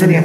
这点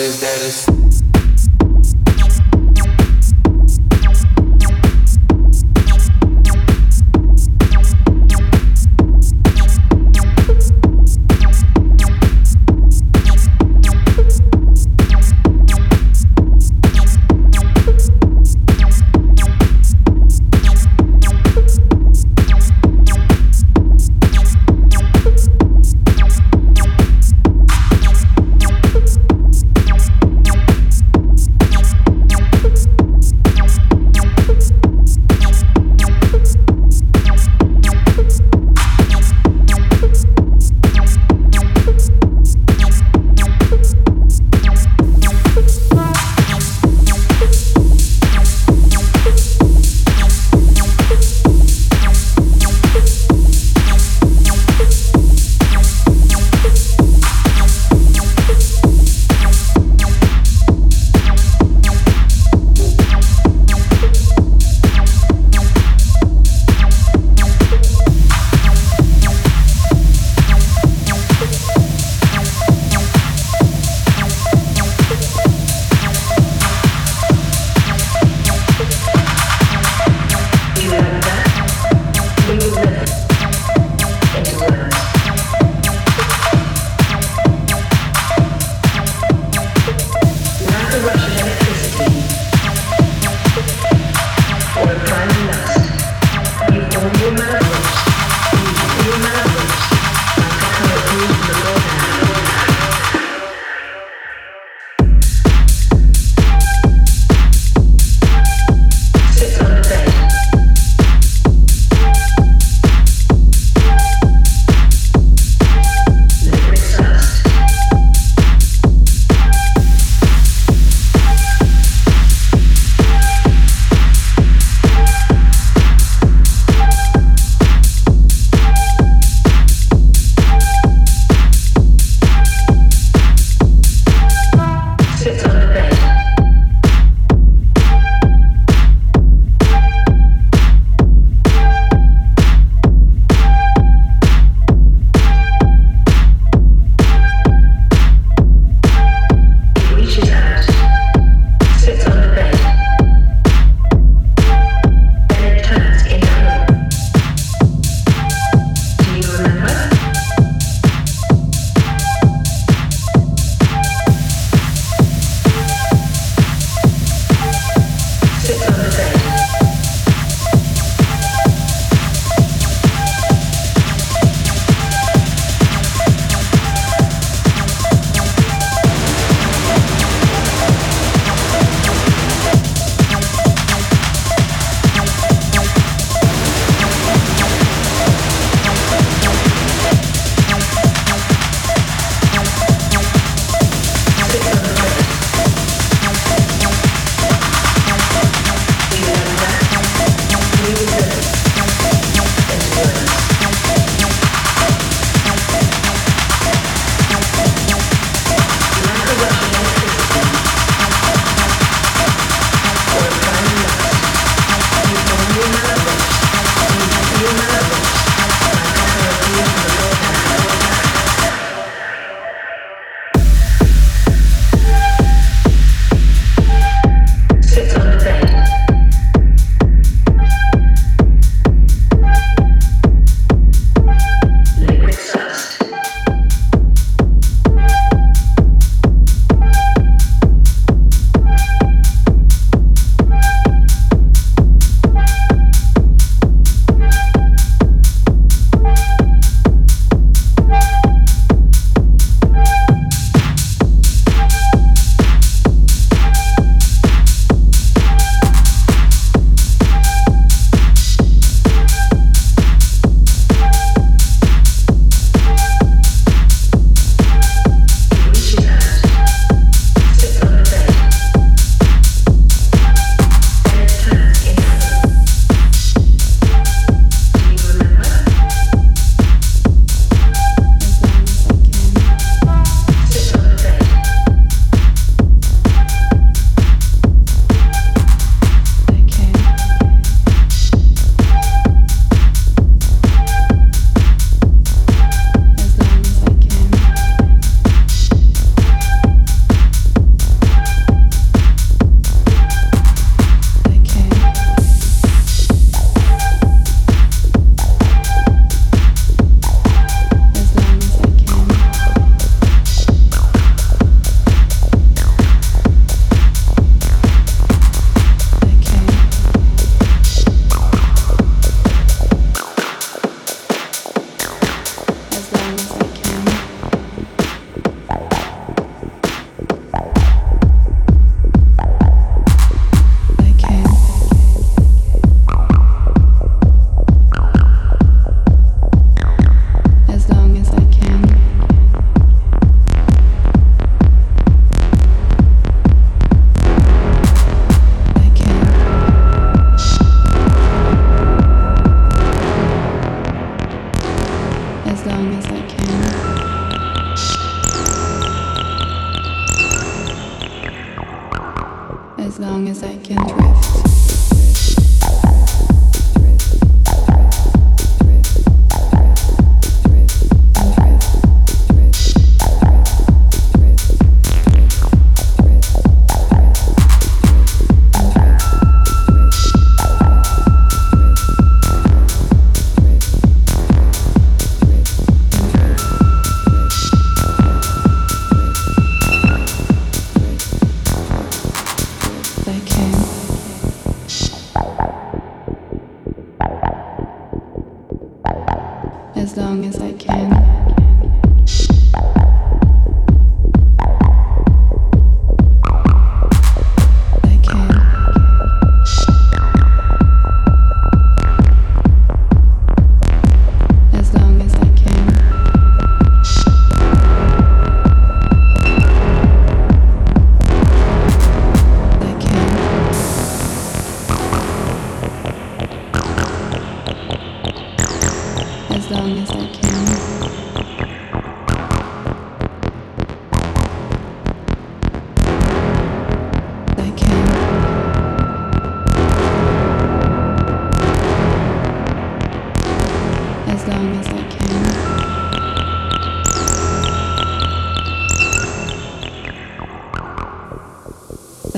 is there to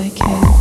I can.